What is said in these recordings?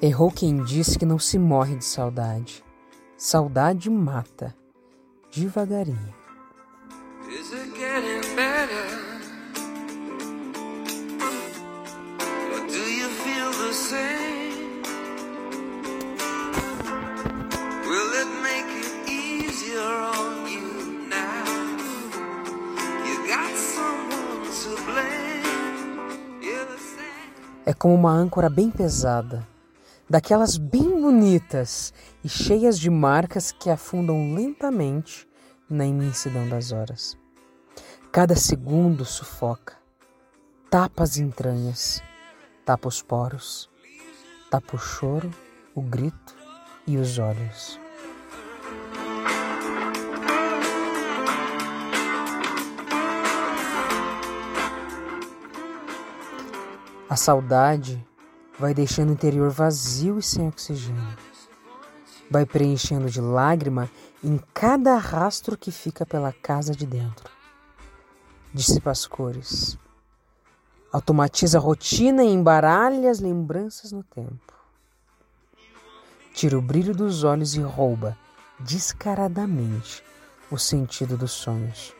Errou quem disse que não se morre de saudade. Saudade mata, devagarinho. Is it getting better? Or do you feel the same? Will it make it easier on you now? You got someone to blame. É como uma âncora bem pesada daquelas bem bonitas e cheias de marcas que afundam lentamente na imensidão das horas. Cada segundo sufoca, tapa as entranhas, tapa os poros, tapa o choro, o grito e os olhos. A saudade vai deixando o interior vazio e sem oxigênio. Vai preenchendo de lágrima em cada rastro que fica pela casa de dentro. Dissipa as cores. Automatiza a rotina e embaralha as lembranças no tempo. Tira o brilho dos olhos e rouba, descaradamente, o sentido dos sonhos.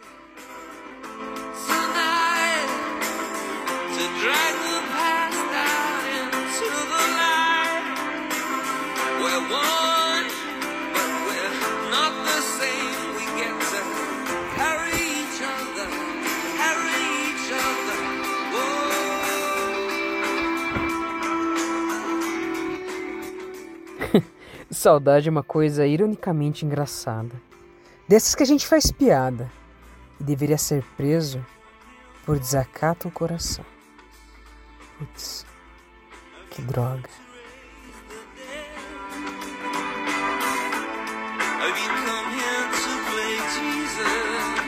Saudade é uma coisa ironicamente engraçada. Dessas que a gente faz piada e deveria ser preso por desacato ao coração. Putz, que droga. Have you come here to play Jesus?